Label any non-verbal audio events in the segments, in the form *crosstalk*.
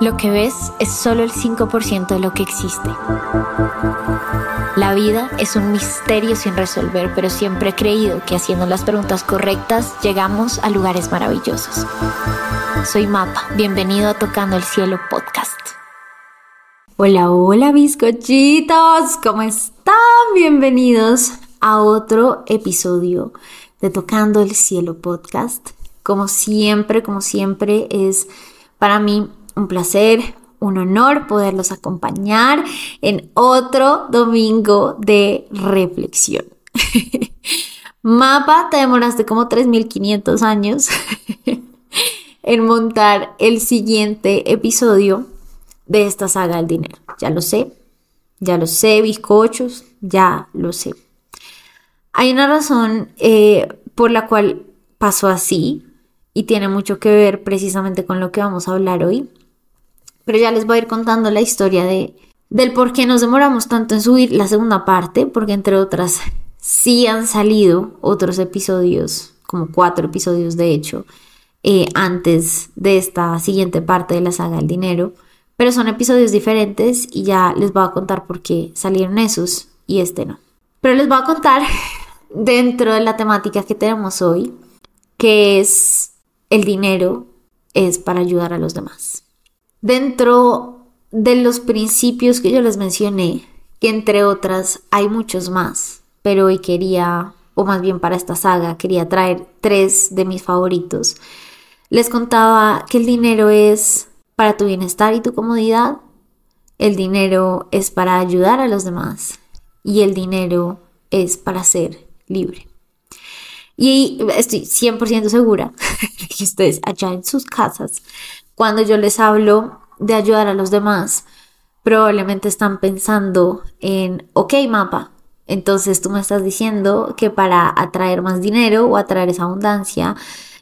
Lo que ves es solo el 5% de lo que existe. La vida es un misterio sin resolver, pero siempre he creído que haciendo las preguntas correctas llegamos a lugares maravillosos. Soy Mapa, bienvenido a Tocando el Cielo podcast. Hola, hola bizcochitos, ¿cómo están? Bienvenidos a otro episodio de Tocando el Cielo podcast. Como siempre, como siempre es para mí un placer, un honor poderlos acompañar en otro domingo de reflexión. *laughs* Mapa, te demoraste como 3.500 años *laughs* en montar el siguiente episodio de esta saga del dinero. Ya lo sé, ya lo sé, bizcochos, ya lo sé. Hay una razón eh, por la cual pasó así y tiene mucho que ver precisamente con lo que vamos a hablar hoy. Pero ya les voy a ir contando la historia de, del por qué nos demoramos tanto en subir la segunda parte, porque entre otras sí han salido otros episodios, como cuatro episodios de hecho, eh, antes de esta siguiente parte de la saga del dinero, pero son episodios diferentes y ya les voy a contar por qué salieron esos y este no. Pero les voy a contar *laughs* dentro de la temática que tenemos hoy, que es el dinero es para ayudar a los demás. Dentro de los principios que yo les mencioné, que entre otras hay muchos más, pero hoy quería, o más bien para esta saga, quería traer tres de mis favoritos. Les contaba que el dinero es para tu bienestar y tu comodidad, el dinero es para ayudar a los demás y el dinero es para ser libre. Y estoy 100% segura *laughs* que ustedes allá en sus casas cuando yo les hablo de ayudar a los demás, probablemente están pensando en, ok, mapa, entonces tú me estás diciendo que para atraer más dinero o atraer esa abundancia,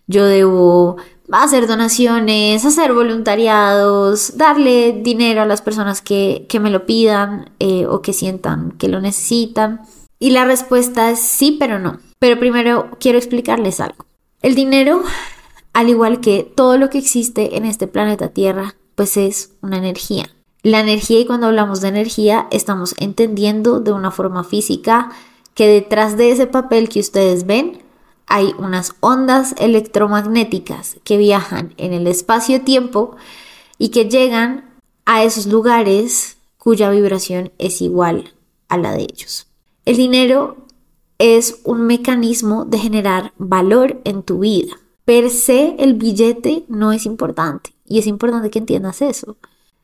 yo debo hacer donaciones, hacer voluntariados, darle dinero a las personas que, me lo pidan eh, o que sientan que lo necesitan. Y la respuesta es sí, pero no. Pero primero quiero explicarles algo. El dinero al igual que todo lo que existe en este planeta Tierra, pues es una energía. La energía, y cuando hablamos de energía, estamos entendiendo de una forma física que detrás de ese papel que ustedes ven hay unas ondas electromagnéticas que viajan en el espacio-tiempo y que llegan a esos lugares cuya vibración es igual a la de ellos. El dinero es un mecanismo de generar valor en tu vida per se el billete no es importante y es importante que entiendas eso.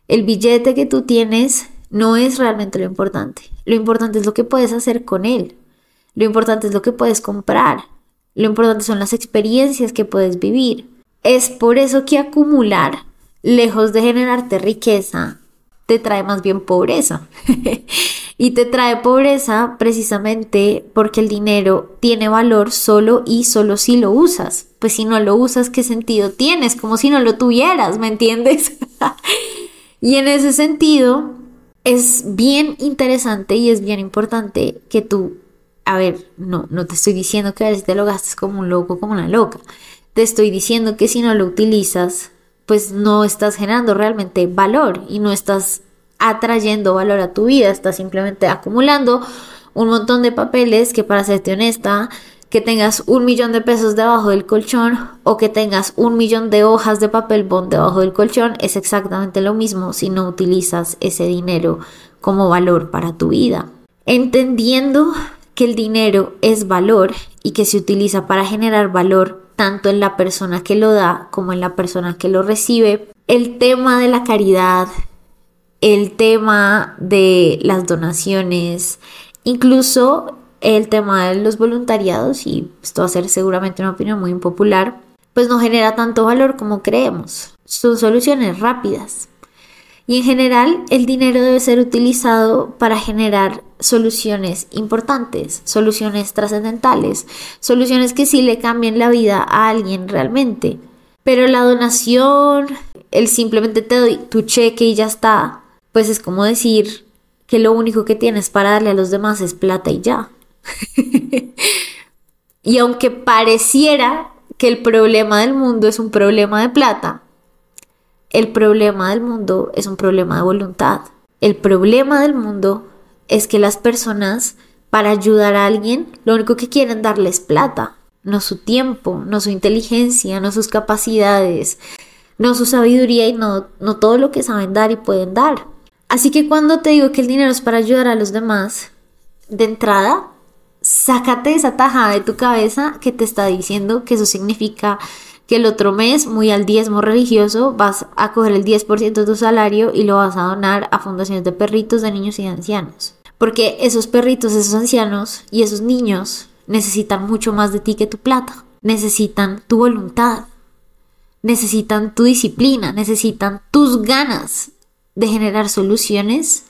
El billete que tú tienes no es realmente lo importante. Lo importante es lo que puedes hacer con él. Lo importante es lo que puedes comprar. Lo importante son las experiencias que puedes vivir. Es por eso que acumular, lejos de generarte riqueza, te trae más bien pobreza. *laughs* y te trae pobreza precisamente porque el dinero tiene valor solo y solo si lo usas. Pues si no lo usas, ¿qué sentido tienes? Como si no lo tuvieras, ¿me entiendes? *laughs* y en ese sentido, es bien interesante y es bien importante que tú, a ver, no, no te estoy diciendo que a veces te lo gastes como un loco, como una loca. Te estoy diciendo que si no lo utilizas, pues no estás generando realmente valor y no estás atrayendo valor a tu vida, estás simplemente acumulando un montón de papeles que para serte honesta, que tengas un millón de pesos debajo del colchón o que tengas un millón de hojas de papel bond debajo del colchón es exactamente lo mismo si no utilizas ese dinero como valor para tu vida. Entendiendo que el dinero es valor y que se utiliza para generar valor tanto en la persona que lo da como en la persona que lo recibe, el tema de la caridad, el tema de las donaciones, incluso el tema de los voluntariados, y esto va a ser seguramente una opinión muy impopular, pues no genera tanto valor como creemos. Son soluciones rápidas. Y en general el dinero debe ser utilizado para generar soluciones importantes, soluciones trascendentales, soluciones que sí le cambien la vida a alguien realmente. Pero la donación, el simplemente te doy tu cheque y ya está, pues es como decir que lo único que tienes para darle a los demás es plata y ya. *laughs* y aunque pareciera que el problema del mundo es un problema de plata, el problema del mundo es un problema de voluntad. El problema del mundo es que las personas, para ayudar a alguien, lo único que quieren darles plata, no su tiempo, no su inteligencia, no sus capacidades, no su sabiduría y no, no todo lo que saben dar y pueden dar. Así que cuando te digo que el dinero es para ayudar a los demás, de entrada, sácate esa tajada de tu cabeza que te está diciendo que eso significa que el otro mes, muy al diezmo religioso, vas a coger el 10% de tu salario y lo vas a donar a fundaciones de perritos, de niños y de ancianos. Porque esos perritos, esos ancianos y esos niños necesitan mucho más de ti que tu plata. Necesitan tu voluntad. Necesitan tu disciplina. Necesitan tus ganas de generar soluciones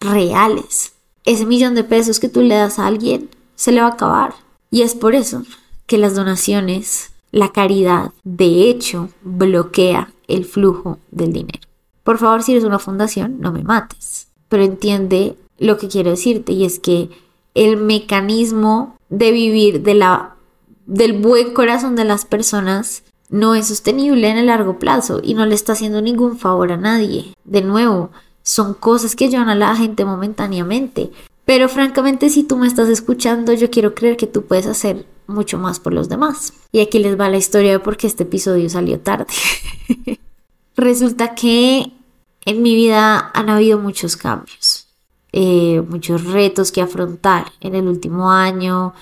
reales. Ese millón de pesos que tú le das a alguien se le va a acabar. Y es por eso que las donaciones la caridad, de hecho, bloquea el flujo del dinero. Por favor, si eres una fundación, no me mates. Pero entiende lo que quiero decirte y es que el mecanismo de vivir de la, del buen corazón de las personas no es sostenible en el largo plazo y no le está haciendo ningún favor a nadie. De nuevo, son cosas que llevan a la gente momentáneamente. Pero francamente, si tú me estás escuchando, yo quiero creer que tú puedes hacer mucho más por los demás. Y aquí les va la historia de por qué este episodio salió tarde. *laughs* Resulta que en mi vida han habido muchos cambios, eh, muchos retos que afrontar en el último año,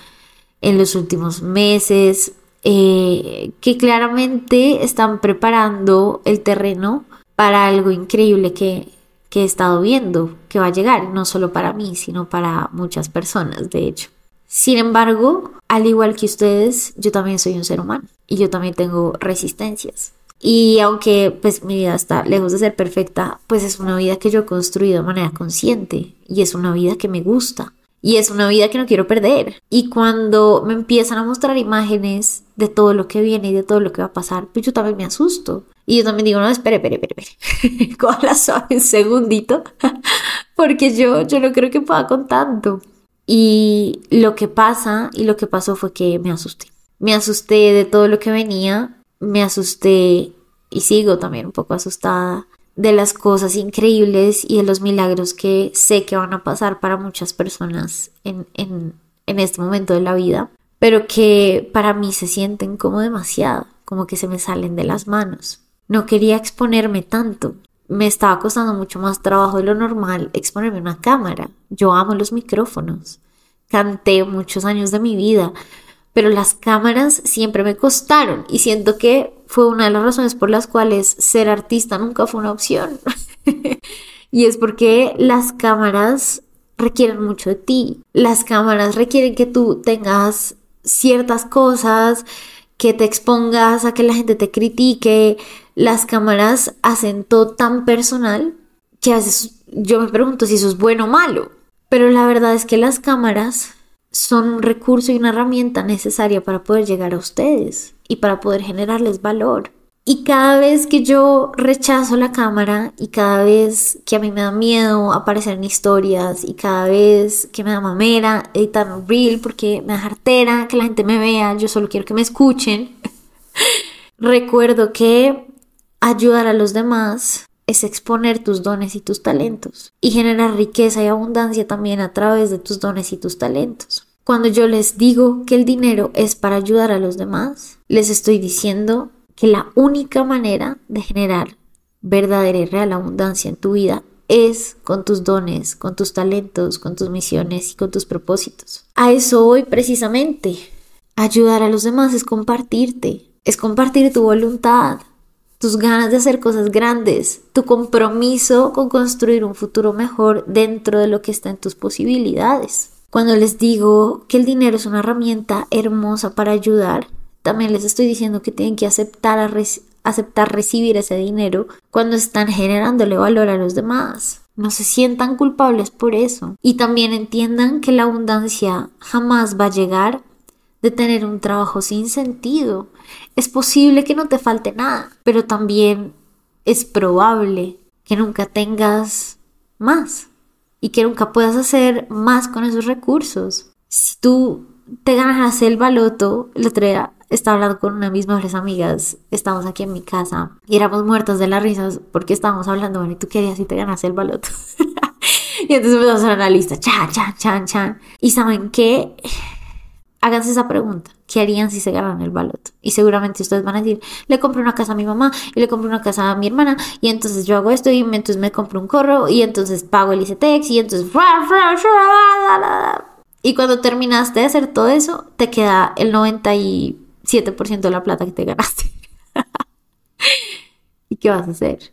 en los últimos meses, eh, que claramente están preparando el terreno para algo increíble que, que he estado viendo, que va a llegar, no solo para mí, sino para muchas personas, de hecho. Sin embargo, al igual que ustedes, yo también soy un ser humano y yo también tengo resistencias. Y aunque pues mi vida está lejos de ser perfecta, pues es una vida que yo he construido de manera consciente y es una vida que me gusta y es una vida que no quiero perder. Y cuando me empiezan a mostrar imágenes de todo lo que viene y de todo lo que va a pasar, pues yo también me asusto. Y yo también digo, no, espere, espere, espere, espere. *laughs* la suave un segundito. *laughs* Porque yo, yo no creo que pueda con tanto. Y lo que pasa y lo que pasó fue que me asusté. Me asusté de todo lo que venía, me asusté y sigo también un poco asustada de las cosas increíbles y de los milagros que sé que van a pasar para muchas personas en, en, en este momento de la vida, pero que para mí se sienten como demasiado, como que se me salen de las manos. No quería exponerme tanto, me estaba costando mucho más trabajo de lo normal exponerme a una cámara. Yo amo los micrófonos. Canté muchos años de mi vida, pero las cámaras siempre me costaron y siento que fue una de las razones por las cuales ser artista nunca fue una opción. *laughs* y es porque las cámaras requieren mucho de ti. Las cámaras requieren que tú tengas ciertas cosas, que te expongas a que la gente te critique, las cámaras hacen todo tan personal que a veces yo me pregunto si eso es bueno o malo. Pero la verdad es que las cámaras son un recurso y una herramienta necesaria para poder llegar a ustedes y para poder generarles valor. Y cada vez que yo rechazo la cámara y cada vez que a mí me da miedo aparecer en historias y cada vez que me da mamera editar un reel porque me da jartera que la gente me vea, yo solo quiero que me escuchen, *laughs* recuerdo que Ayudar a los demás es exponer tus dones y tus talentos y generar riqueza y abundancia también a través de tus dones y tus talentos. Cuando yo les digo que el dinero es para ayudar a los demás, les estoy diciendo que la única manera de generar verdadera y real abundancia en tu vida es con tus dones, con tus talentos, con tus misiones y con tus propósitos. A eso voy precisamente. Ayudar a los demás es compartirte, es compartir tu voluntad, tus ganas de hacer cosas grandes, tu compromiso con construir un futuro mejor dentro de lo que está en tus posibilidades. Cuando les digo que el dinero es una herramienta hermosa para ayudar, también les estoy diciendo que tienen que aceptar, aceptar recibir ese dinero cuando están generándole valor a los demás. No se sientan culpables por eso. Y también entiendan que la abundancia jamás va a llegar de tener un trabajo sin sentido es posible que no te falte nada, pero también es probable que nunca tengas más y que nunca puedas hacer más con esos recursos. Si tú te ganas el baloto, el otro estaba hablando con una de mis mejores amigas, estamos aquí en mi casa y éramos muertas de las risas porque estábamos hablando, bueno, ¿y tú querías si te ganas el baloto? *laughs* y entonces empezamos a hacer una lista, chan, chan, chan, chan. Y saben qué, háganse esa pregunta. ¿Qué harían si se ganan el baloto? Y seguramente ustedes van a decir, le compro una casa a mi mamá y le compro una casa a mi hermana y entonces yo hago esto y entonces me compro un corro y entonces pago el ICTEX y entonces... Y cuando terminaste de hacer todo eso, te queda el 90 y 7% de la plata que te ganaste. *laughs* ¿Y qué vas a hacer?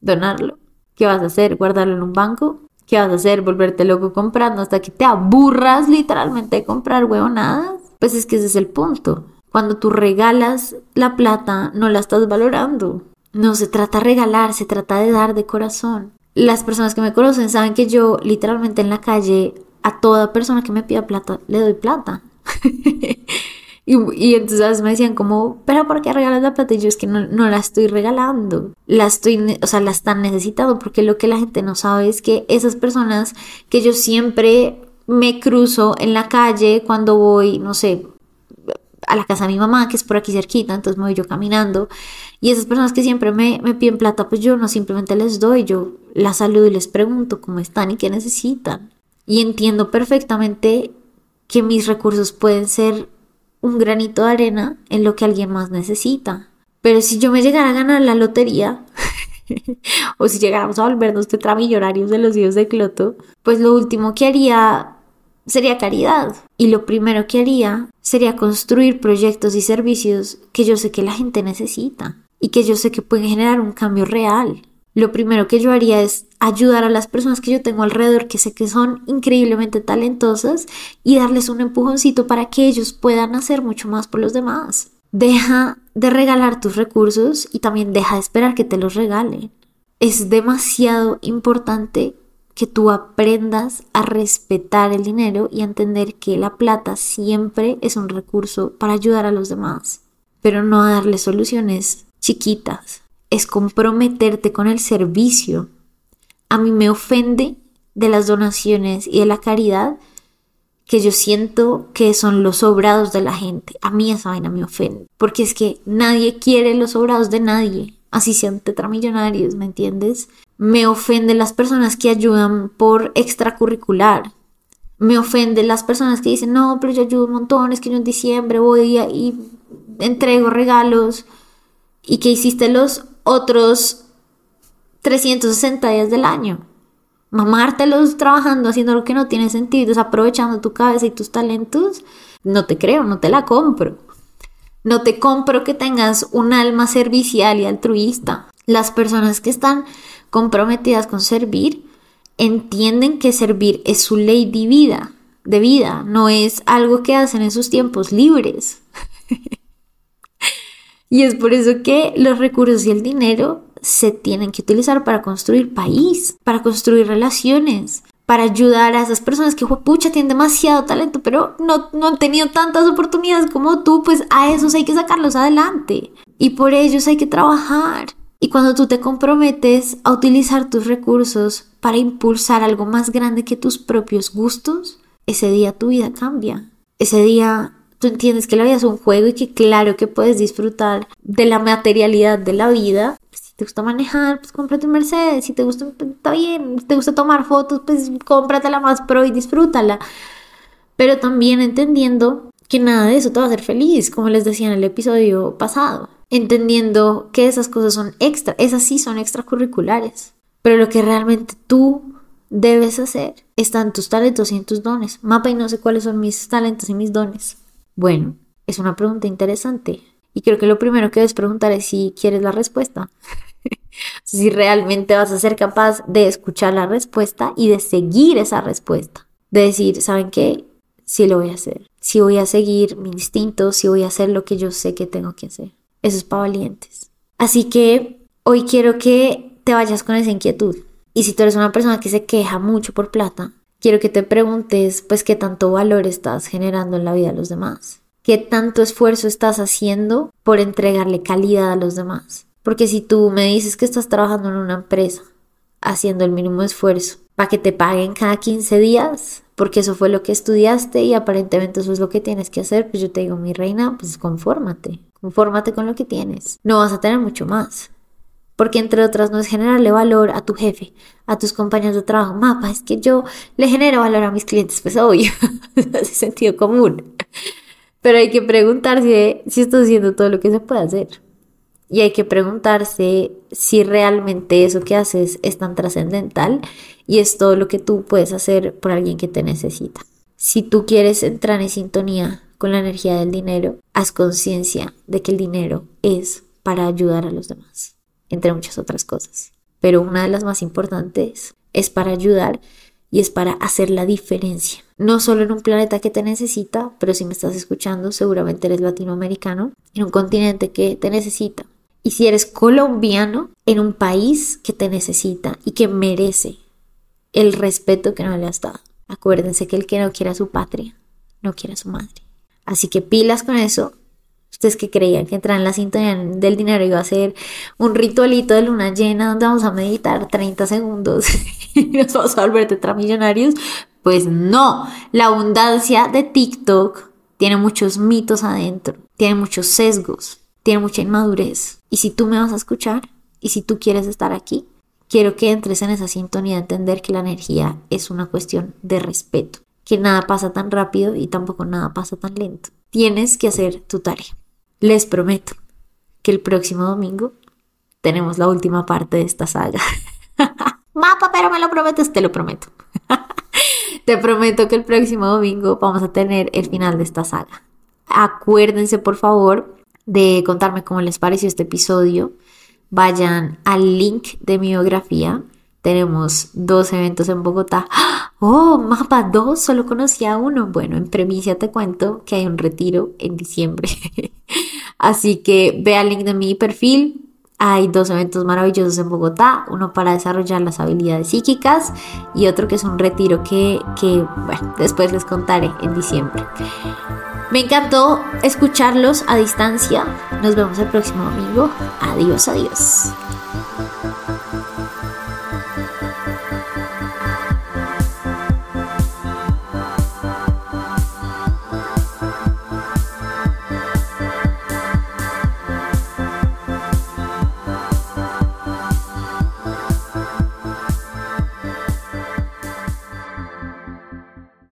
¿Donarlo? ¿Qué vas a hacer? ¿Guardarlo en un banco? ¿Qué vas a hacer? ¿Volverte loco comprando hasta que te aburras literalmente de comprar huevonadas? Pues es que ese es el punto. Cuando tú regalas la plata, no la estás valorando. No se trata de regalar, se trata de dar de corazón. Las personas que me conocen saben que yo literalmente en la calle a toda persona que me pida plata le doy plata. *laughs* Y, entonces me decían como, pero ¿por qué regalas la plata? Y yo es que no, no, la estoy regalando, la estoy, o sea, la están necesitando, porque lo que la gente no sabe es que esas personas que yo siempre me cruzo en la calle cuando voy, no sé, a la casa de mi mamá, que es por aquí cerquita, entonces me voy yo caminando, y esas personas que siempre me, me piden plata, pues yo no simplemente les doy, yo las saludo y les pregunto cómo están y qué necesitan. Y entiendo perfectamente que mis recursos pueden ser un granito de arena en lo que alguien más necesita. Pero si yo me llegara a ganar la lotería, *laughs* o si llegáramos a volvernos tetramillonarios de los hijos de Cloto, pues lo último que haría sería caridad. Y lo primero que haría sería construir proyectos y servicios que yo sé que la gente necesita y que yo sé que pueden generar un cambio real lo primero que yo haría es ayudar a las personas que yo tengo alrededor, que sé que son increíblemente talentosas, y darles un empujoncito para que ellos puedan hacer mucho más por los demás. Deja de regalar tus recursos y también deja de esperar que te los regalen. Es demasiado importante que tú aprendas a respetar el dinero y a entender que la plata siempre es un recurso para ayudar a los demás, pero no a darle soluciones chiquitas es comprometerte con el servicio. A mí me ofende de las donaciones y de la caridad que yo siento que son los sobrados de la gente. A mí esa vaina me ofende. Porque es que nadie quiere los sobrados de nadie. Así sean tetramillonarios, ¿me entiendes? Me ofende las personas que ayudan por extracurricular. Me ofende las personas que dicen, no, pero yo ayudo un montón, es que yo en diciembre voy y entrego regalos. Y que hiciste los otros 360 días del año. Mamártelos trabajando, haciendo lo que no tiene sentido, desaprovechando tu cabeza y tus talentos, no te creo, no te la compro. No te compro que tengas un alma servicial y altruista. Las personas que están comprometidas con servir entienden que servir es su ley de vida, de vida, no es algo que hacen en sus tiempos libres. *laughs* Y es por eso que los recursos y el dinero se tienen que utilizar para construir país, para construir relaciones, para ayudar a esas personas que, pucha, tienen demasiado talento, pero no, no han tenido tantas oportunidades como tú, pues a esos hay que sacarlos adelante. Y por ellos hay que trabajar. Y cuando tú te comprometes a utilizar tus recursos para impulsar algo más grande que tus propios gustos, ese día tu vida cambia. Ese día tú entiendes que la vida es un juego y que claro que puedes disfrutar de la materialidad de la vida. Si te gusta manejar, pues cómprate un Mercedes. Si te gusta, pues, está bien. Si te gusta tomar fotos, pues cómpratela más pro y disfrútala. Pero también entendiendo que nada de eso te va a hacer feliz, como les decía en el episodio pasado. Entendiendo que esas cosas son extra, esas sí son extracurriculares. Pero lo que realmente tú debes hacer están tus talentos y en tus dones. Mapa y no sé cuáles son mis talentos y mis dones. Bueno, es una pregunta interesante. Y creo que lo primero que debes preguntar es si quieres la respuesta. *laughs* si realmente vas a ser capaz de escuchar la respuesta y de seguir esa respuesta. De decir, ¿saben qué? Sí lo voy a hacer. Sí voy a seguir mi instinto, sí voy a hacer lo que yo sé que tengo que hacer. Eso es para valientes. Así que hoy quiero que te vayas con esa inquietud. Y si tú eres una persona que se queja mucho por plata, quiero que te preguntes, pues, qué tanto valor estás generando en la vida de los demás. ¿Qué tanto esfuerzo estás haciendo por entregarle calidad a los demás? Porque si tú me dices que estás trabajando en una empresa, haciendo el mínimo esfuerzo, para que te paguen cada 15 días, porque eso fue lo que estudiaste y aparentemente eso es lo que tienes que hacer, pues yo te digo, mi reina, pues confórmate, confórmate con lo que tienes. No vas a tener mucho más. Porque entre otras no es generarle valor a tu jefe, a tus compañeros de trabajo. Mapa, es que yo le genero valor a mis clientes, pues obvio, *laughs* es sentido común. Pero hay que preguntarse si estoy haciendo todo lo que se puede hacer. Y hay que preguntarse si realmente eso que haces es tan trascendental y es todo lo que tú puedes hacer por alguien que te necesita. Si tú quieres entrar en sintonía con la energía del dinero, haz conciencia de que el dinero es para ayudar a los demás, entre muchas otras cosas. Pero una de las más importantes es para ayudar y es para hacer la diferencia. No solo en un planeta que te necesita, pero si me estás escuchando, seguramente eres latinoamericano, en un continente que te necesita, y si eres colombiano en un país que te necesita y que merece el respeto que no le has dado. Acuérdense que el que no quiera su patria, no quiere a su madre. Así que pilas con eso. Ustedes que creían que entrar en la sintonía del dinero iba a ser un ritualito de luna llena donde vamos a meditar 30 segundos *laughs* y nos vamos a volver tetramillonarios. Pues no, la abundancia de TikTok tiene muchos mitos adentro, tiene muchos sesgos, tiene mucha inmadurez. Y si tú me vas a escuchar y si tú quieres estar aquí, quiero que entres en esa sintonía de entender que la energía es una cuestión de respeto, que nada pasa tan rápido y tampoco nada pasa tan lento. Tienes que hacer tu tarea. Les prometo que el próximo domingo tenemos la última parte de esta saga. *laughs* Mapa, pero me lo prometes, te lo prometo. *laughs* te prometo que el próximo domingo vamos a tener el final de esta saga. Acuérdense, por favor, de contarme cómo les pareció este episodio. Vayan al link de mi biografía. Tenemos dos eventos en Bogotá. Oh, mapa dos, solo conocía uno. Bueno, en premisa te cuento que hay un retiro en diciembre. *laughs* Así que ve al link de mi perfil. Hay dos eventos maravillosos en Bogotá, uno para desarrollar las habilidades psíquicas y otro que es un retiro que, que bueno, después les contaré en diciembre. Me encantó escucharlos a distancia. Nos vemos el próximo domingo. Adiós, adiós.